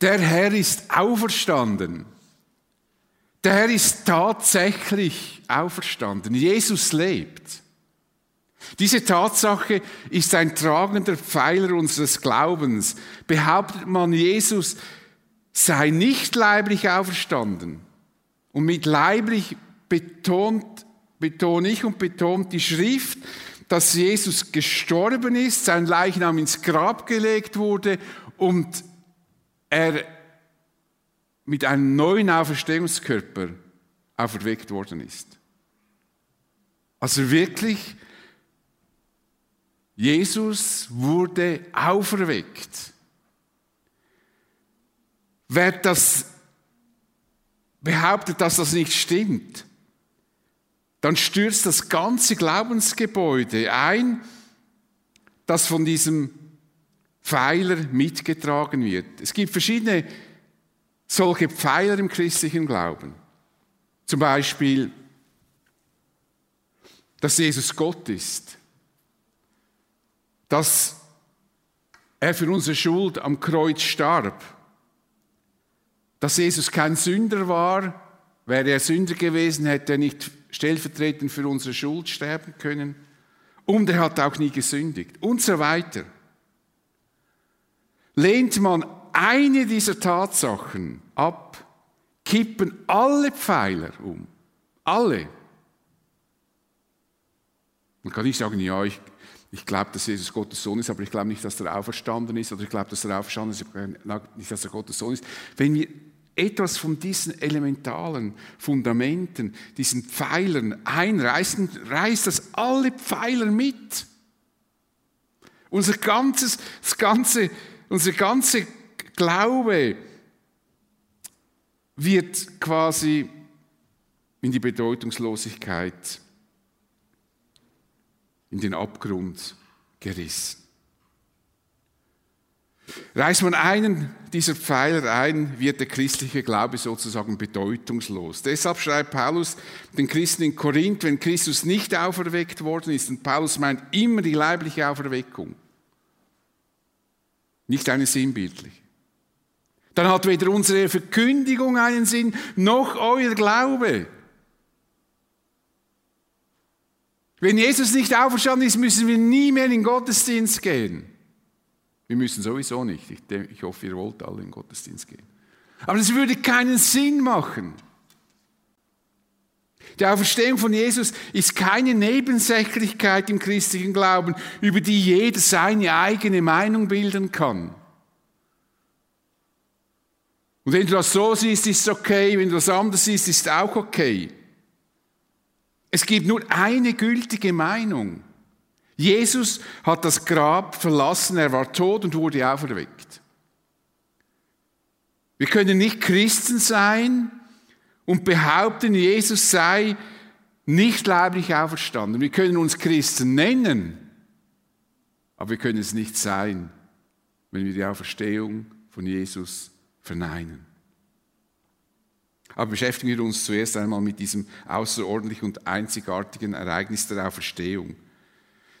Der Herr ist auferstanden. Der Herr ist tatsächlich auferstanden. Jesus lebt. Diese Tatsache ist ein tragender Pfeiler unseres Glaubens. Behauptet man, Jesus sei nicht leiblich auferstanden. Und mit leiblich betont, betone ich und betont die Schrift, dass Jesus gestorben ist, sein Leichnam ins Grab gelegt wurde und er mit einem neuen Auferstehungskörper auferweckt worden ist. Also wirklich, Jesus wurde auferweckt. Wer das behauptet, dass das nicht stimmt, dann stürzt das ganze Glaubensgebäude ein, das von diesem Pfeiler mitgetragen wird. Es gibt verschiedene solche Pfeiler im christlichen Glauben. Zum Beispiel, dass Jesus Gott ist, dass er für unsere Schuld am Kreuz starb, dass Jesus kein Sünder war, wäre er Sünder gewesen, hätte er nicht stellvertretend für unsere Schuld sterben können und er hat auch nie gesündigt und so weiter. Lehnt man eine dieser Tatsachen ab, kippen alle Pfeiler um. Alle. Man kann nicht sagen, ja, ich, ich glaube, dass Jesus Gottes Sohn ist, aber ich glaube nicht, dass er auferstanden ist, oder ich glaube, dass er auferstanden ist, glaube nicht, dass er Gottes Sohn ist. Wenn wir etwas von diesen elementalen Fundamenten, diesen Pfeilern einreißen, reißt das alle Pfeiler mit. Unser ganzes, das ganze, unser ganze Glaube wird quasi in die Bedeutungslosigkeit, in den Abgrund gerissen. Reißt man einen dieser Pfeiler ein, wird der christliche Glaube sozusagen bedeutungslos. Deshalb schreibt Paulus den Christen in Korinth, wenn Christus nicht auferweckt worden ist, und Paulus meint immer die leibliche Auferweckung, nicht eine sinnbildliche. Dann hat weder unsere Verkündigung einen Sinn, noch euer Glaube. Wenn Jesus nicht auferstanden ist, müssen wir nie mehr in den Gottesdienst gehen. Wir müssen sowieso nicht. Ich, hoffe, ihr wollt alle in den Gottesdienst gehen. Aber das würde keinen Sinn machen. Die Auferstehung von Jesus ist keine Nebensächlichkeit im christlichen Glauben, über die jeder seine eigene Meinung bilden kann. Und wenn du das so siehst, ist es okay, wenn du das anders siehst, ist es auch okay. Es gibt nur eine gültige Meinung. Jesus hat das Grab verlassen, er war tot und wurde auferweckt. Wir können nicht Christen sein und behaupten, Jesus sei nicht leiblich auferstanden. Wir können uns Christen nennen, aber wir können es nicht sein, wenn wir die Auferstehung von Jesus verneinen. Aber beschäftigen wir uns zuerst einmal mit diesem außerordentlichen und einzigartigen Ereignis der Auferstehung.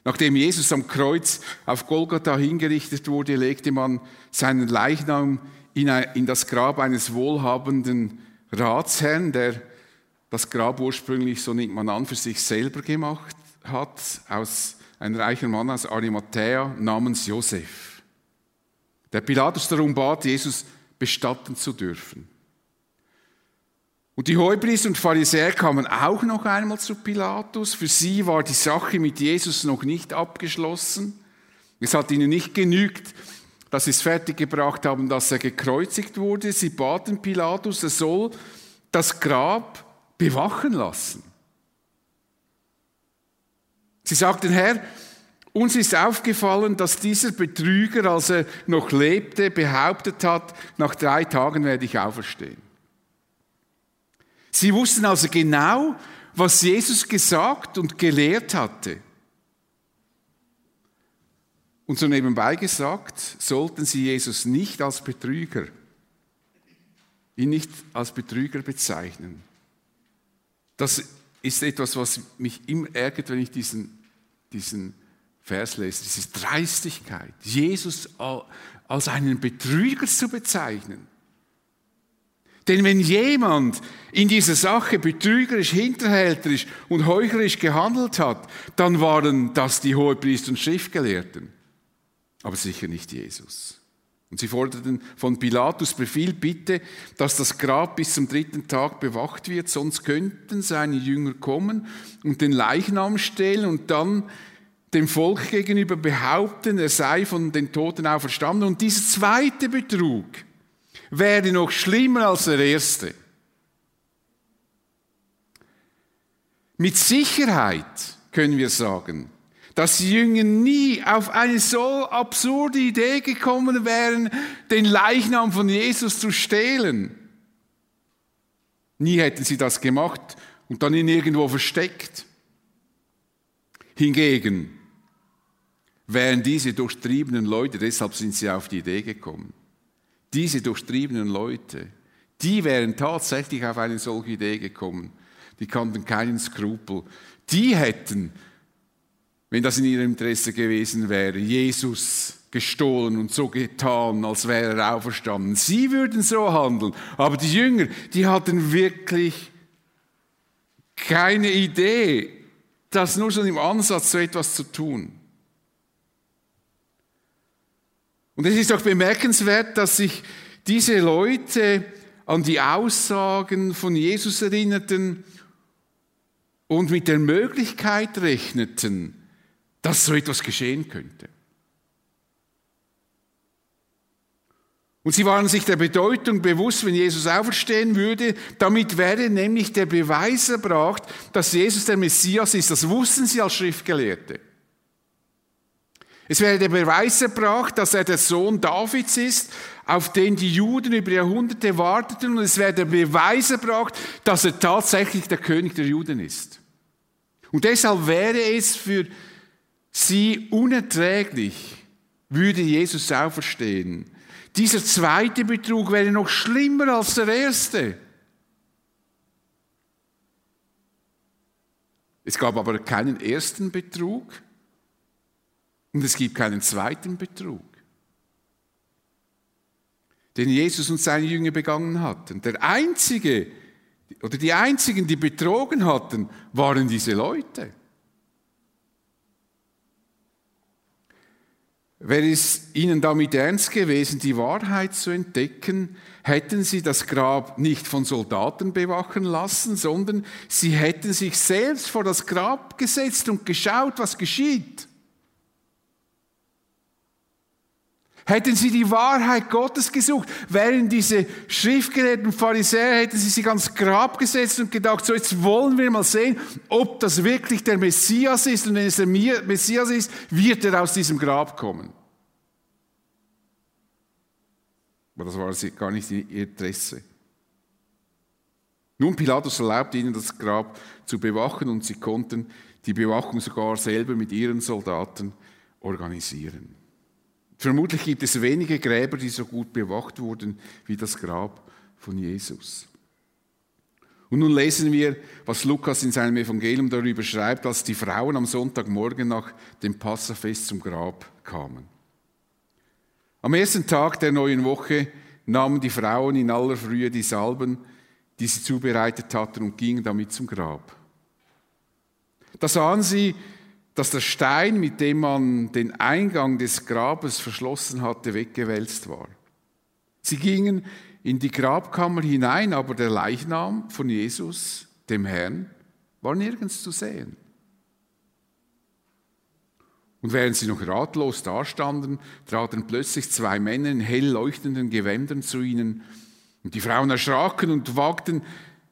Nachdem Jesus am Kreuz auf Golgatha hingerichtet wurde, legte man seinen Leichnam in das Grab eines wohlhabenden Ratsherrn, der das Grab ursprünglich, so nimmt man an, für sich selber gemacht hat, aus ein reicher Mann aus Arimathea namens Josef. Der Pilatus darum bat, Jesus bestatten zu dürfen. Und die Hohepriester und Pharisäer kamen auch noch einmal zu Pilatus. Für sie war die Sache mit Jesus noch nicht abgeschlossen. Es hat ihnen nicht genügt, dass sie es fertiggebracht haben, dass er gekreuzigt wurde. Sie baten Pilatus, er soll das Grab bewachen lassen. Sie sagten, Herr, uns ist aufgefallen, dass dieser Betrüger, als er noch lebte, behauptet hat, nach drei Tagen werde ich auferstehen. Sie wussten also genau, was Jesus gesagt und gelehrt hatte. Und so nebenbei gesagt, sollten sie Jesus nicht als Betrüger, ihn nicht als Betrüger bezeichnen. Das ist etwas, was mich immer ärgert, wenn ich diesen, diesen Vers lese, diese Dreistigkeit, Jesus als einen Betrüger zu bezeichnen. Denn wenn jemand in dieser Sache betrügerisch, hinterhälterisch und heuchlerisch gehandelt hat, dann waren das die Hohepriester und Schriftgelehrten, aber sicher nicht Jesus. Und sie forderten von Pilatus Befehl, bitte, dass das Grab bis zum dritten Tag bewacht wird, sonst könnten seine Jünger kommen und den Leichnam stehlen und dann dem Volk gegenüber behaupten, er sei von den Toten auferstanden. Und dieser zweite Betrug wäre noch schlimmer als der erste. Mit Sicherheit können wir sagen, dass die Jünger nie auf eine so absurde Idee gekommen wären, den Leichnam von Jesus zu stehlen. Nie hätten sie das gemacht und dann ihn irgendwo versteckt. Hingegen wären diese durchtriebenen Leute, deshalb sind sie auf die Idee gekommen, diese durchtriebenen Leute, die wären tatsächlich auf eine solche Idee gekommen. Die kannten keinen Skrupel. Die hätten wenn das in ihrem Interesse gewesen wäre, Jesus gestohlen und so getan, als wäre er auferstanden. Sie würden so handeln. Aber die Jünger, die hatten wirklich keine Idee, das nur schon im Ansatz so etwas zu tun. Und es ist auch bemerkenswert, dass sich diese Leute an die Aussagen von Jesus erinnerten und mit der Möglichkeit rechneten, dass so etwas geschehen könnte. Und sie waren sich der Bedeutung bewusst, wenn Jesus auferstehen würde. Damit wäre nämlich der Beweis erbracht, dass Jesus der Messias ist. Das wussten sie als Schriftgelehrte. Es wäre der Beweis erbracht, dass er der Sohn Davids ist, auf den die Juden über Jahrhunderte warteten. Und es wäre der Beweis erbracht, dass er tatsächlich der König der Juden ist. Und deshalb wäre es für sie unerträglich, würde Jesus auferstehen. Dieser zweite Betrug wäre noch schlimmer als der erste. Es gab aber keinen ersten Betrug und es gibt keinen zweiten Betrug, den Jesus und seine Jünger begangen hatten. Der einzige oder die einzigen, die betrogen hatten, waren diese Leute. Wäre es ihnen damit ernst gewesen, die Wahrheit zu entdecken, hätten sie das Grab nicht von Soldaten bewachen lassen, sondern sie hätten sich selbst vor das Grab gesetzt und geschaut, was geschieht. Hätten sie die Wahrheit Gottes gesucht, wären diese schriftgelehrten Pharisäer, hätten sie sich ans Grab gesetzt und gedacht, so jetzt wollen wir mal sehen, ob das wirklich der Messias ist. Und wenn es der Messias ist, wird er aus diesem Grab kommen. Aber das war gar nicht ihr Interesse. Nun, Pilatus erlaubt ihnen, das Grab zu bewachen und sie konnten die Bewachung sogar selber mit ihren Soldaten organisieren. Vermutlich gibt es wenige Gräber, die so gut bewacht wurden wie das Grab von Jesus. Und nun lesen wir, was Lukas in seinem Evangelium darüber schreibt, als die Frauen am Sonntagmorgen nach dem Passafest zum Grab kamen. Am ersten Tag der neuen Woche nahmen die Frauen in aller Frühe die Salben, die sie zubereitet hatten, und gingen damit zum Grab. Da sahen sie, dass der Stein, mit dem man den Eingang des Grabes verschlossen hatte, weggewälzt war. Sie gingen in die Grabkammer hinein, aber der Leichnam von Jesus, dem Herrn, war nirgends zu sehen. Und während sie noch ratlos dastanden, traten plötzlich zwei Männer in hell leuchtenden Gewändern zu ihnen. Und die Frauen erschraken und wagten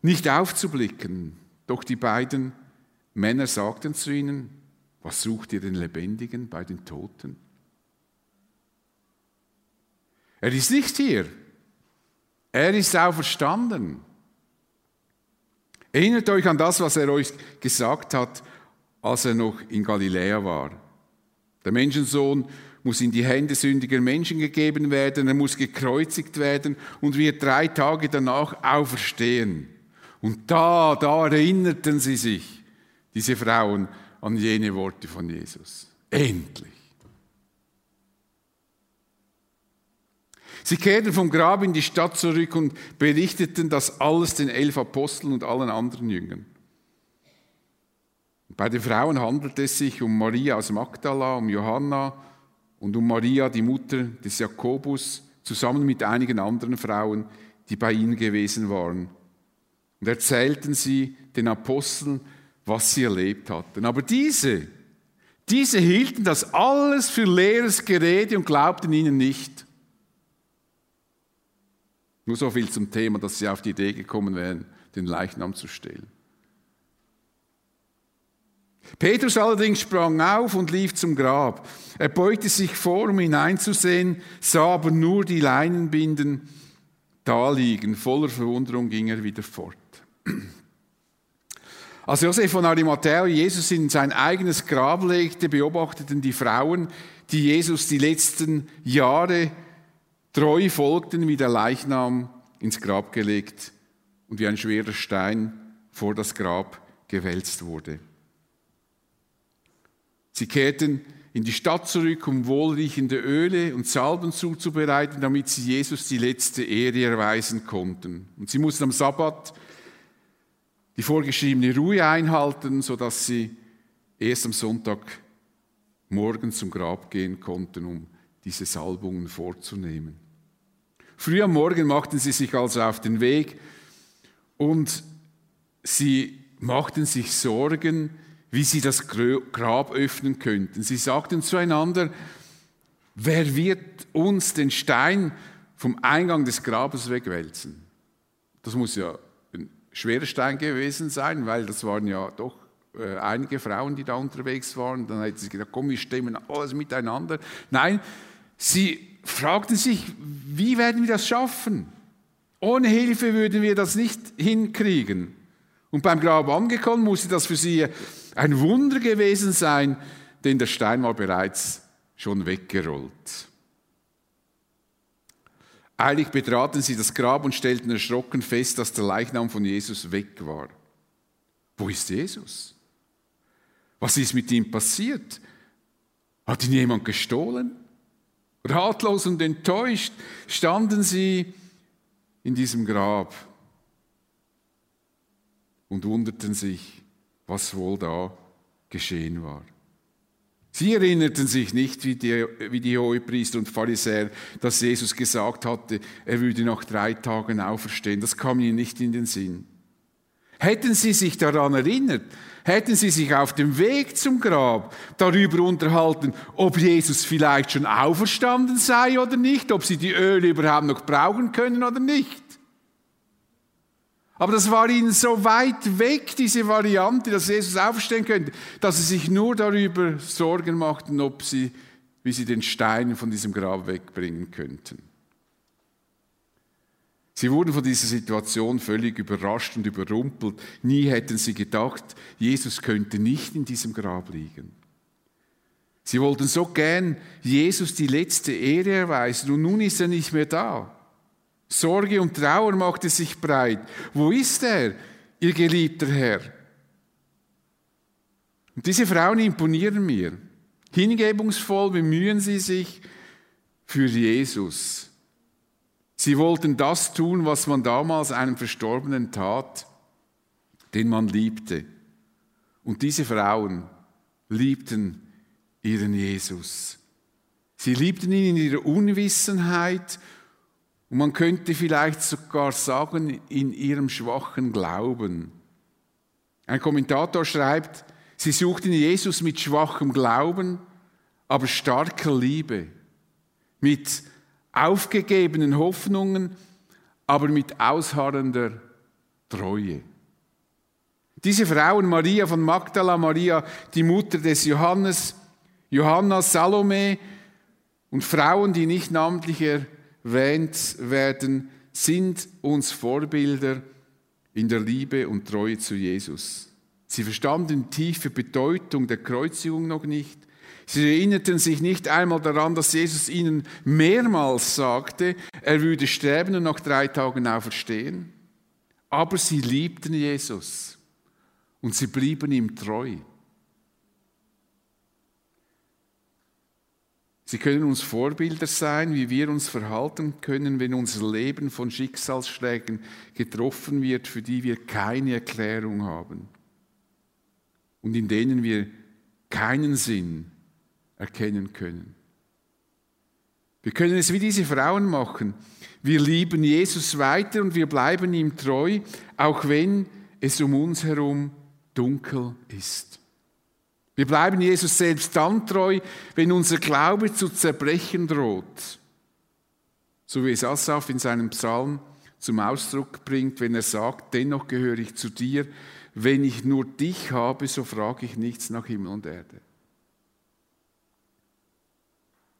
nicht aufzublicken. Doch die beiden Männer sagten zu ihnen, was sucht ihr den Lebendigen bei den Toten? Er ist nicht hier. Er ist auferstanden. Erinnert euch an das, was er euch gesagt hat, als er noch in Galiläa war. Der Menschensohn muss in die Hände sündiger Menschen gegeben werden, er muss gekreuzigt werden und wird drei Tage danach auferstehen. Und da, da erinnerten sie sich, diese Frauen, an jene Worte von Jesus. Endlich. Sie kehrten vom Grab in die Stadt zurück und berichteten das alles den elf Aposteln und allen anderen Jüngern. Bei den Frauen handelt es sich um Maria aus Magdala, um Johanna und um Maria, die Mutter des Jakobus, zusammen mit einigen anderen Frauen, die bei ihnen gewesen waren. Und erzählten sie den Aposteln, was sie erlebt hatten. Aber diese, diese hielten das alles für leeres Gerede und glaubten ihnen nicht. Nur so viel zum Thema, dass sie auf die Idee gekommen wären, den Leichnam zu stehlen. Petrus allerdings sprang auf und lief zum Grab. Er beugte sich vor, um hineinzusehen, sah aber nur die Leinenbinden da liegen. Voller Verwunderung ging er wieder fort. Als Josef von Arimathea Jesus in sein eigenes Grab legte, beobachteten die Frauen, die Jesus die letzten Jahre treu folgten, wie der Leichnam ins Grab gelegt und wie ein schwerer Stein vor das Grab gewälzt wurde. Sie kehrten in die Stadt zurück, um wohlriechende Öle und Salben zuzubereiten, damit sie Jesus die letzte Ehre erweisen konnten. Und sie mussten am Sabbat die vorgeschriebene Ruhe einhalten, sodass sie erst am Sonntag morgen zum Grab gehen konnten, um diese Salbungen vorzunehmen. Früh am Morgen machten sie sich also auf den Weg und sie machten sich Sorgen, wie sie das Grab öffnen könnten. Sie sagten zueinander, wer wird uns den Stein vom Eingang des Grabes wegwälzen? Das muss ja schwerer Stein gewesen sein, weil das waren ja doch äh, einige Frauen, die da unterwegs waren. Dann hätten sie gedacht, komm, wir stimmen alles miteinander. Nein, sie fragten sich, wie werden wir das schaffen? Ohne Hilfe würden wir das nicht hinkriegen. Und beim Grab angekommen musste das für sie ein Wunder gewesen sein, denn der Stein war bereits schon weggerollt. Eilig betraten sie das Grab und stellten erschrocken fest, dass der Leichnam von Jesus weg war. Wo ist Jesus? Was ist mit ihm passiert? Hat ihn jemand gestohlen? Ratlos und enttäuscht standen sie in diesem Grab und wunderten sich, was wohl da geschehen war. Sie erinnerten sich nicht, wie die, wie die Hohepriester und Pharisäer, dass Jesus gesagt hatte, er würde nach drei Tagen auferstehen. Das kam ihnen nicht in den Sinn. Hätten sie sich daran erinnert, hätten sie sich auf dem Weg zum Grab darüber unterhalten, ob Jesus vielleicht schon auferstanden sei oder nicht, ob sie die Öle überhaupt noch brauchen können oder nicht. Aber das war ihnen so weit weg, diese Variante, dass Jesus aufstehen könnte, dass sie sich nur darüber Sorgen machten, ob sie, wie sie den Stein von diesem Grab wegbringen könnten. Sie wurden von dieser Situation völlig überrascht und überrumpelt. Nie hätten sie gedacht, Jesus könnte nicht in diesem Grab liegen. Sie wollten so gern Jesus die letzte Ehre erweisen und nun ist er nicht mehr da. Sorge und Trauer machte sich breit. Wo ist er, ihr geliebter Herr? Und diese Frauen imponieren mir. Hingebungsvoll bemühen sie sich für Jesus. Sie wollten das tun, was man damals einem Verstorbenen tat, den man liebte. Und diese Frauen liebten ihren Jesus. Sie liebten ihn in ihrer Unwissenheit und man könnte vielleicht sogar sagen, in ihrem schwachen Glauben. Ein Kommentator schreibt, sie suchten Jesus mit schwachem Glauben, aber starker Liebe, mit aufgegebenen Hoffnungen, aber mit ausharrender Treue. Diese Frauen, Maria von Magdala, Maria, die Mutter des Johannes, Johanna, Salome und Frauen, die nicht namentlich erwähnt werden, sind uns Vorbilder in der Liebe und Treue zu Jesus. Sie verstanden die tiefe Bedeutung der Kreuzigung noch nicht. Sie erinnerten sich nicht einmal daran, dass Jesus ihnen mehrmals sagte, er würde sterben und nach drei Tagen auferstehen. Aber sie liebten Jesus und sie blieben ihm treu. Sie können uns Vorbilder sein, wie wir uns verhalten können, wenn unser Leben von Schicksalsschlägen getroffen wird, für die wir keine Erklärung haben und in denen wir keinen Sinn erkennen können. Wir können es wie diese Frauen machen. Wir lieben Jesus weiter und wir bleiben ihm treu, auch wenn es um uns herum dunkel ist. Wir bleiben Jesus selbst dann treu, wenn unser Glaube zu zerbrechen droht. So wie es Asaf in seinem Psalm zum Ausdruck bringt, wenn er sagt, dennoch gehöre ich zu dir, wenn ich nur dich habe, so frage ich nichts nach Himmel und Erde.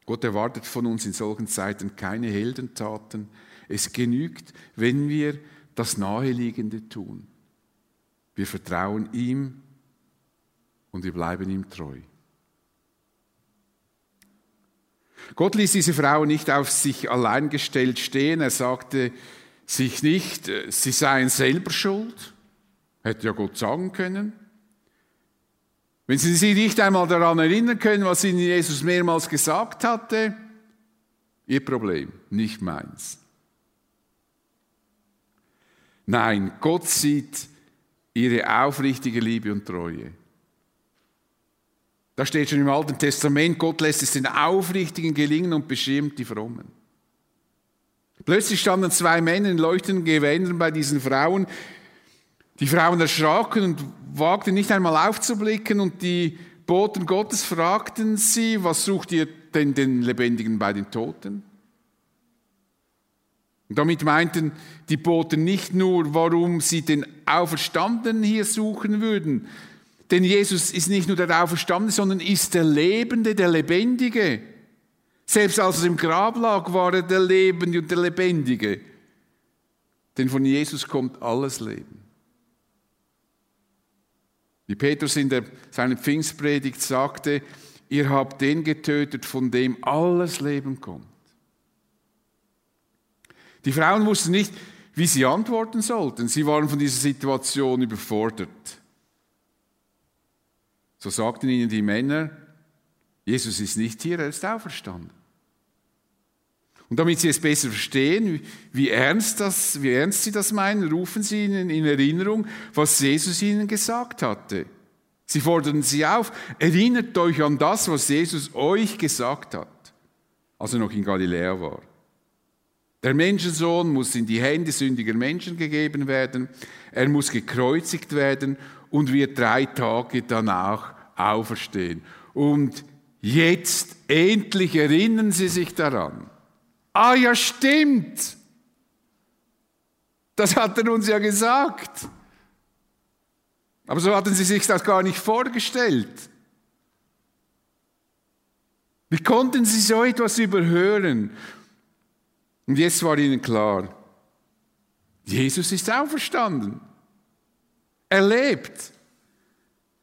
Gott erwartet von uns in solchen Zeiten keine Heldentaten. Es genügt, wenn wir das Naheliegende tun. Wir vertrauen ihm und wir bleiben ihm treu. Gott ließ diese Frau nicht auf sich allein gestellt stehen. Er sagte sich nicht, äh, sie seien selber schuld. Hätte ja Gott sagen können. Wenn Sie sich nicht einmal daran erinnern können, was Ihnen Jesus mehrmals gesagt hatte, Ihr Problem, nicht meins. Nein, Gott sieht Ihre aufrichtige Liebe und Treue. Da steht schon im Alten Testament, Gott lässt es den Aufrichtigen gelingen und beschirmt die Frommen. Plötzlich standen zwei Männer in leuchtenden Gewändern bei diesen Frauen. Die Frauen erschraken und wagten nicht einmal aufzublicken und die Boten Gottes fragten sie, was sucht ihr denn den Lebendigen bei den Toten? Und damit meinten die Boten nicht nur, warum sie den Auferstandenen hier suchen würden, denn Jesus ist nicht nur der Auferstandene, sondern ist der Lebende, der Lebendige. Selbst als er im Grab lag, war er der Lebende und der Lebendige. Denn von Jesus kommt alles Leben. Wie Petrus in der, seiner Pfingstpredigt sagte, ihr habt den getötet, von dem alles Leben kommt. Die Frauen wussten nicht, wie sie antworten sollten. Sie waren von dieser Situation überfordert. So sagten ihnen die Männer, Jesus ist nicht hier, er ist auferstanden. Und damit sie es besser verstehen, wie ernst, das, wie ernst sie das meinen, rufen sie ihnen in Erinnerung, was Jesus ihnen gesagt hatte. Sie fordern sie auf, erinnert euch an das, was Jesus euch gesagt hat, als er noch in Galiläa war. Der Menschensohn muss in die Hände sündiger Menschen gegeben werden, er muss gekreuzigt werden und wird drei Tage danach auferstehen. Und jetzt endlich erinnern Sie sich daran. Ah ja, stimmt. Das hat er uns ja gesagt. Aber so hatten Sie sich das gar nicht vorgestellt. Wie konnten Sie so etwas überhören? Und jetzt war ihnen klar, Jesus ist auferstanden. Er lebt.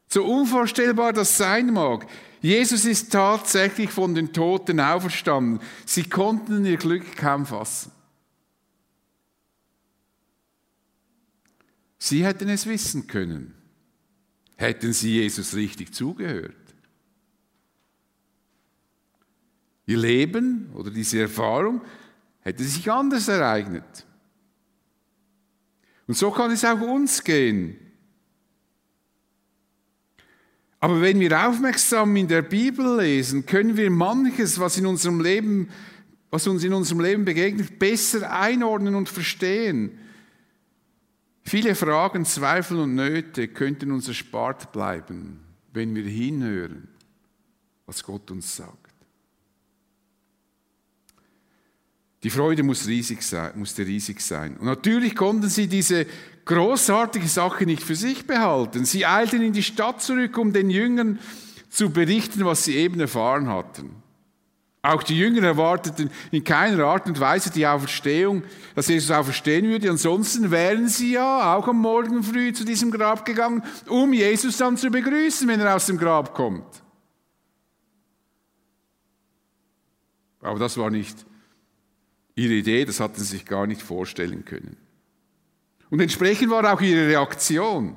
So unvorstellbar das sein mag. Jesus ist tatsächlich von den Toten auferstanden. Sie konnten ihr Glück kaum fassen. Sie hätten es wissen können, hätten sie Jesus richtig zugehört. Ihr Leben oder diese Erfahrung hätte sich anders ereignet. Und so kann es auch uns gehen. Aber wenn wir aufmerksam in der Bibel lesen, können wir manches, was, in unserem Leben, was uns in unserem Leben begegnet, besser einordnen und verstehen. Viele Fragen, Zweifel und Nöte könnten uns erspart bleiben, wenn wir hinhören, was Gott uns sagt. Die Freude musste riesig sein. Und natürlich konnten sie diese großartige Sache nicht für sich behalten. Sie eilten in die Stadt zurück, um den Jüngern zu berichten, was sie eben erfahren hatten. Auch die Jünger erwarteten in keiner Art und Weise die Auferstehung, dass Jesus auferstehen würde. Ansonsten wären sie ja auch am Morgen früh zu diesem Grab gegangen, um Jesus dann zu begrüßen, wenn er aus dem Grab kommt. Aber das war nicht ihre Idee, das hatten sie sich gar nicht vorstellen können. Und entsprechend war auch ihre Reaktion.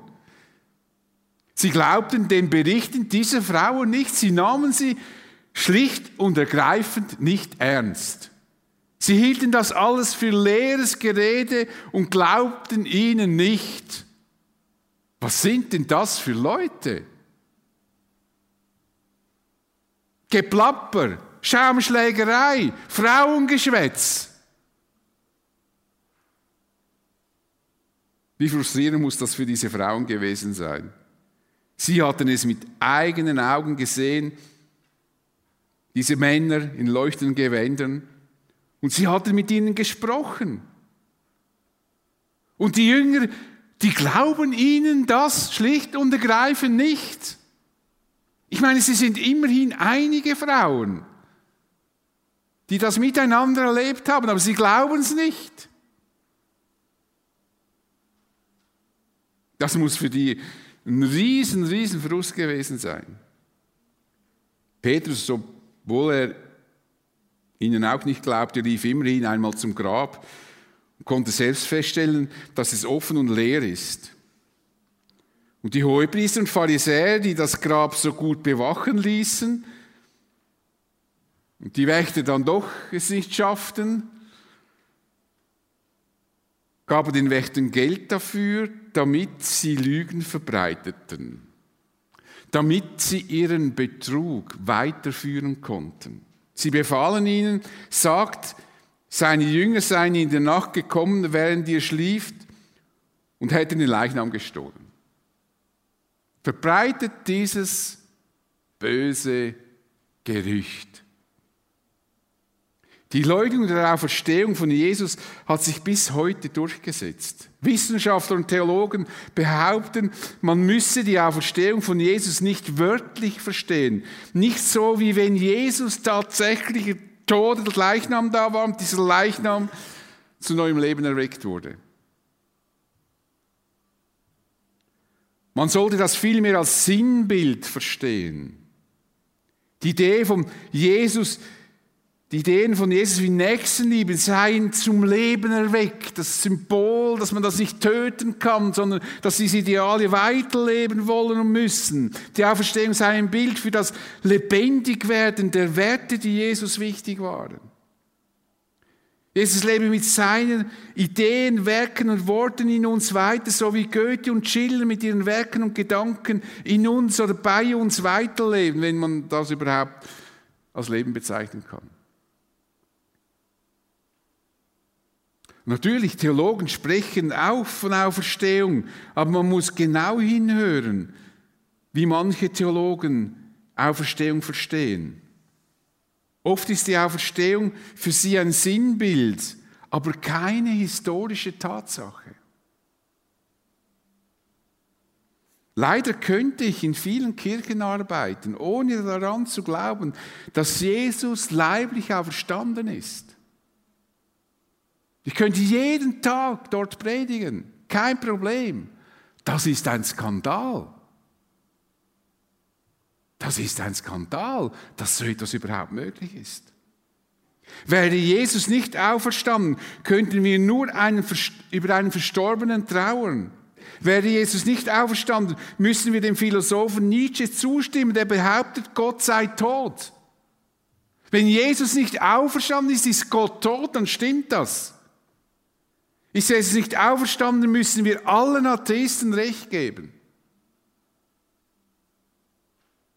Sie glaubten den Berichten dieser Frauen nicht, sie nahmen sie schlicht und ergreifend nicht ernst. Sie hielten das alles für leeres Gerede und glaubten ihnen nicht. Was sind denn das für Leute? Geplapper, Schaumschlägerei, Frauengeschwätz. Wie frustrierend muss das für diese Frauen gewesen sein? Sie hatten es mit eigenen Augen gesehen, diese Männer in leuchtenden Gewändern, und sie hatten mit ihnen gesprochen. Und die Jünger, die glauben ihnen das schlicht und ergreifend nicht. Ich meine, sie sind immerhin einige Frauen, die das miteinander erlebt haben, aber sie glauben es nicht. Das muss für die ein riesen, riesen Frust gewesen sein. Petrus, obwohl er ihnen auch nicht glaubte, rief immerhin einmal zum Grab und konnte selbst feststellen, dass es offen und leer ist. Und die Hohepriester und Pharisäer, die das Grab so gut bewachen ließen, und die Wächter dann doch es nicht schafften, gaben den Wächtern Geld dafür, damit sie Lügen verbreiteten, damit sie ihren Betrug weiterführen konnten. Sie befahlen ihnen, sagt, seine Jünger seien in der Nacht gekommen, während ihr schlieft, und hätten den Leichnam gestohlen. Verbreitet dieses böse Gerücht. Die Leugnung der Auferstehung von Jesus hat sich bis heute durchgesetzt. Wissenschaftler und Theologen behaupten, man müsse die Auferstehung von Jesus nicht wörtlich verstehen. Nicht so, wie wenn Jesus tatsächlich tot oder Leichnam da war und dieser Leichnam zu neuem Leben erweckt wurde. Man sollte das vielmehr als Sinnbild verstehen. Die Idee von Jesus, die Ideen von Jesus wie Nächstenliebe seien zum Leben erweckt. Das Symbol, dass man das nicht töten kann, sondern dass diese Ideale weiterleben wollen und müssen. Die Auferstehung sei ein Bild für das Lebendigwerden der Werte, die Jesus wichtig waren. Jesus lebe mit seinen Ideen, Werken und Worten in uns weiter, so wie Goethe und Schiller mit ihren Werken und Gedanken in uns oder bei uns weiterleben, wenn man das überhaupt als Leben bezeichnen kann. Natürlich, Theologen sprechen auch von Auferstehung, aber man muss genau hinhören, wie manche Theologen Auferstehung verstehen. Oft ist die Auferstehung für sie ein Sinnbild, aber keine historische Tatsache. Leider könnte ich in vielen Kirchen arbeiten, ohne daran zu glauben, dass Jesus leiblich auferstanden ist. Ich könnte jeden Tag dort predigen, kein Problem. Das ist ein Skandal. Das ist ein Skandal, dass so etwas überhaupt möglich ist. Wäre Jesus nicht auferstanden, könnten wir nur einen, über einen Verstorbenen trauern. Wäre Jesus nicht auferstanden, müssen wir dem Philosophen Nietzsche zustimmen, der behauptet, Gott sei tot. Wenn Jesus nicht auferstanden ist, ist Gott tot, dann stimmt das. Ist Jesus nicht auferstanden, müssen wir allen Atheisten recht geben.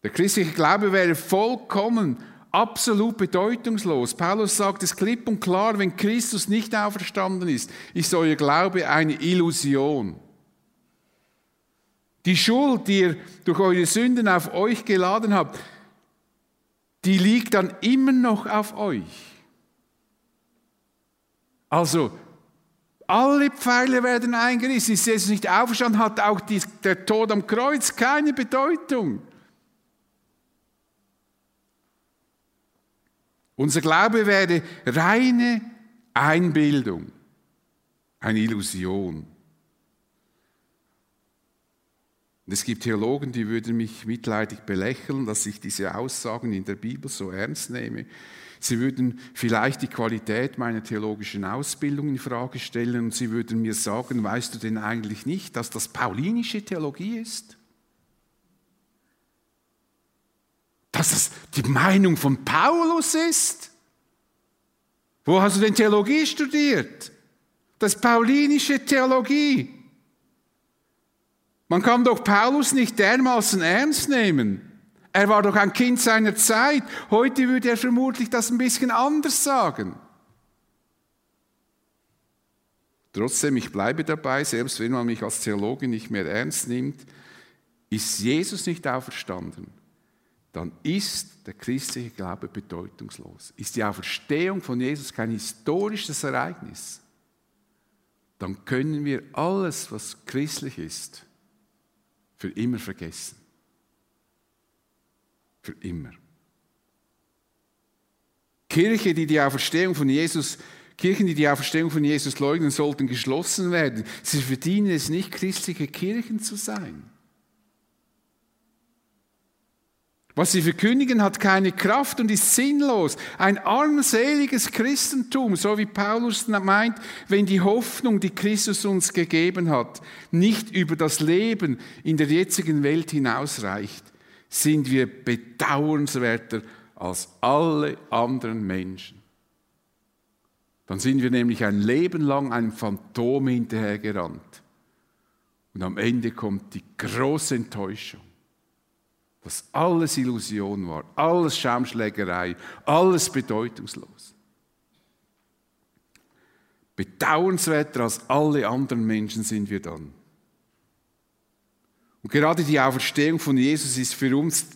Der christliche Glaube wäre vollkommen, absolut bedeutungslos. Paulus sagt es klipp und klar, wenn Christus nicht auferstanden ist, ist euer Glaube eine Illusion. Die Schuld, die ihr durch eure Sünden auf euch geladen habt, die liegt dann immer noch auf euch. Also alle Pfeile werden eingerissen. Ist Jesus nicht auferstanden, hat auch die, der Tod am Kreuz keine Bedeutung. Unser Glaube wäre reine Einbildung, eine Illusion. Und es gibt Theologen, die würden mich mitleidig belächeln, dass ich diese Aussagen in der Bibel so ernst nehme. Sie würden vielleicht die Qualität meiner theologischen Ausbildung in Frage stellen und sie würden mir sagen, weißt du denn eigentlich nicht, dass das paulinische Theologie ist? dass das die Meinung von Paulus ist? Wo hast du denn Theologie studiert? Das paulinische Theologie. Man kann doch Paulus nicht dermaßen ernst nehmen. Er war doch ein Kind seiner Zeit. Heute würde er vermutlich das ein bisschen anders sagen. Trotzdem, ich bleibe dabei, selbst wenn man mich als Theologe nicht mehr ernst nimmt, ist Jesus nicht auferstanden, dann ist der christliche Glaube bedeutungslos. Ist die Auferstehung von Jesus kein historisches Ereignis, dann können wir alles, was christlich ist, für immer vergessen. Für immer. Kirche, die die Auferstehung von Jesus Kirchen, die die Auferstehung von Jesus leugnen, sollten geschlossen werden. Sie verdienen es nicht, christliche Kirchen zu sein. Was sie verkündigen, hat keine Kraft und ist sinnlos. Ein armseliges Christentum, so wie Paulus meint, wenn die Hoffnung, die Christus uns gegeben hat, nicht über das Leben in der jetzigen Welt hinausreicht, sind wir bedauernswerter als alle anderen Menschen. Dann sind wir nämlich ein Leben lang einem Phantom hinterhergerannt. Und am Ende kommt die große Enttäuschung dass alles Illusion war, alles Schaumschlägerei, alles bedeutungslos. Bedauernswerter als alle anderen Menschen sind wir dann. Und gerade die Auferstehung von Jesus ist für uns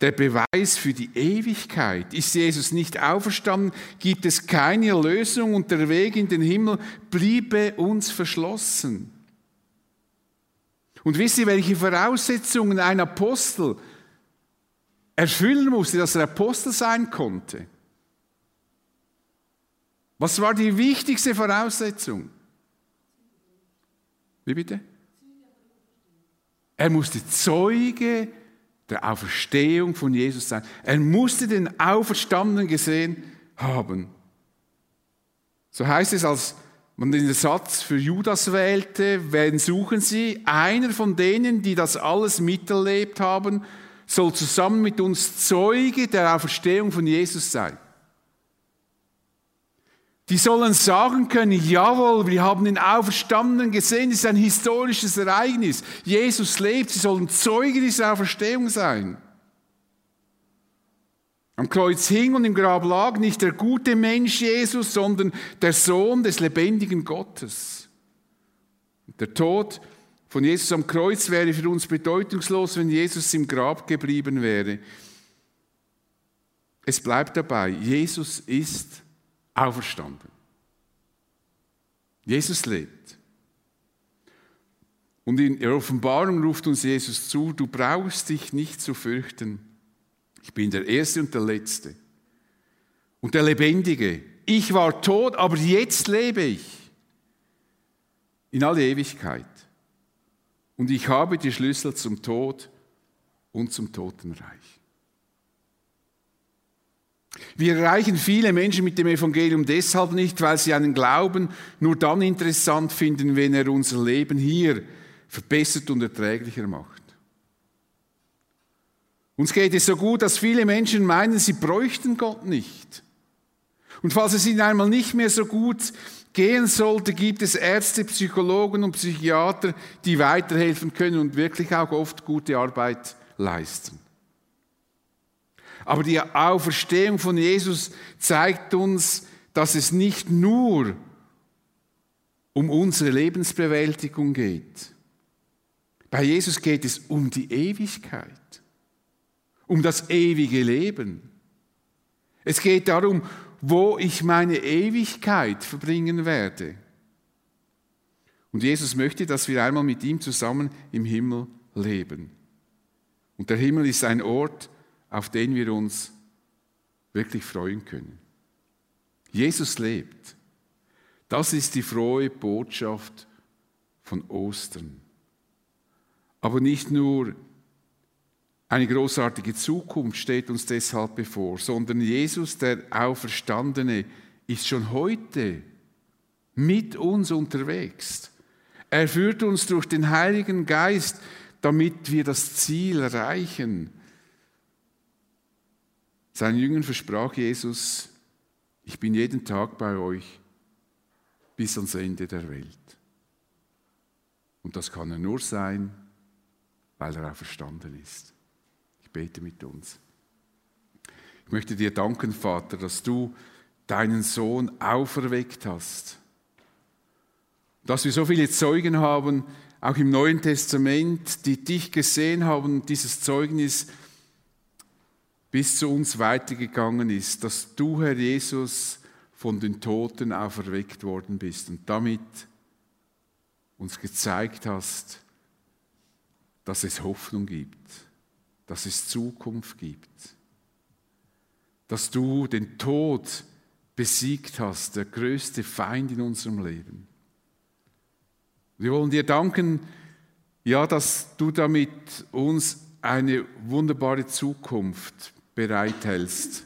der Beweis für die Ewigkeit. Ist Jesus nicht auferstanden, gibt es keine Erlösung und der Weg in den Himmel bliebe uns verschlossen. Und wisst ihr, welche Voraussetzungen ein Apostel erfüllen musste, dass er Apostel sein konnte. Was war die wichtigste Voraussetzung? Wie bitte? Er musste Zeuge der Auferstehung von Jesus sein. Er musste den Auferstandenen gesehen haben. So heißt es, als man den Satz für Judas wählte, wen suchen Sie? Einer von denen, die das alles miterlebt haben soll zusammen mit uns Zeuge der Auferstehung von Jesus sein. Die sollen sagen können, jawohl, wir haben den Auferstandenen gesehen, das ist ein historisches Ereignis. Jesus lebt, sie sollen Zeuge dieser Auferstehung sein. Am Kreuz hing und im Grab lag nicht der gute Mensch Jesus, sondern der Sohn des lebendigen Gottes. Der Tod von Jesus am Kreuz wäre für uns bedeutungslos, wenn Jesus im Grab geblieben wäre. Es bleibt dabei, Jesus ist auferstanden. Jesus lebt. Und in der Offenbarung ruft uns Jesus zu, du brauchst dich nicht zu fürchten. Ich bin der Erste und der Letzte. Und der Lebendige. Ich war tot, aber jetzt lebe ich. In alle Ewigkeit und ich habe die Schlüssel zum Tod und zum Totenreich. Wir erreichen viele Menschen mit dem Evangelium deshalb nicht, weil sie einen Glauben nur dann interessant finden, wenn er unser Leben hier verbessert und erträglicher macht. Uns geht es so gut, dass viele Menschen meinen, sie bräuchten Gott nicht. Und falls es ihnen einmal nicht mehr so gut gehen sollte, gibt es Ärzte, Psychologen und Psychiater, die weiterhelfen können und wirklich auch oft gute Arbeit leisten. Aber die Auferstehung von Jesus zeigt uns, dass es nicht nur um unsere Lebensbewältigung geht. Bei Jesus geht es um die Ewigkeit, um das ewige Leben. Es geht darum, wo ich meine Ewigkeit verbringen werde. Und Jesus möchte, dass wir einmal mit ihm zusammen im Himmel leben. Und der Himmel ist ein Ort, auf den wir uns wirklich freuen können. Jesus lebt. Das ist die frohe Botschaft von Ostern. Aber nicht nur eine großartige Zukunft steht uns deshalb bevor, sondern Jesus, der Auferstandene, ist schon heute mit uns unterwegs. Er führt uns durch den Heiligen Geist, damit wir das Ziel erreichen. Seinen Jüngern versprach Jesus, ich bin jeden Tag bei euch bis ans Ende der Welt. Und das kann er nur sein, weil er auch verstanden ist. Bete mit uns. Ich möchte dir danken, Vater, dass du deinen Sohn auferweckt hast. Dass wir so viele Zeugen haben, auch im Neuen Testament, die dich gesehen haben, dieses Zeugnis bis zu uns weitergegangen ist, dass du, Herr Jesus, von den Toten auferweckt worden bist und damit uns gezeigt hast, dass es Hoffnung gibt, dass es Zukunft gibt, dass du den Tod besiegt hast, der größte Feind in unserem Leben. Wir wollen dir danken, ja, dass du damit uns eine wunderbare Zukunft bereithältst,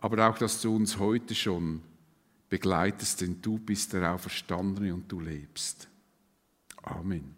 aber auch, dass du uns heute schon begleitest, denn du bist der Auferstandene und du lebst. Amen.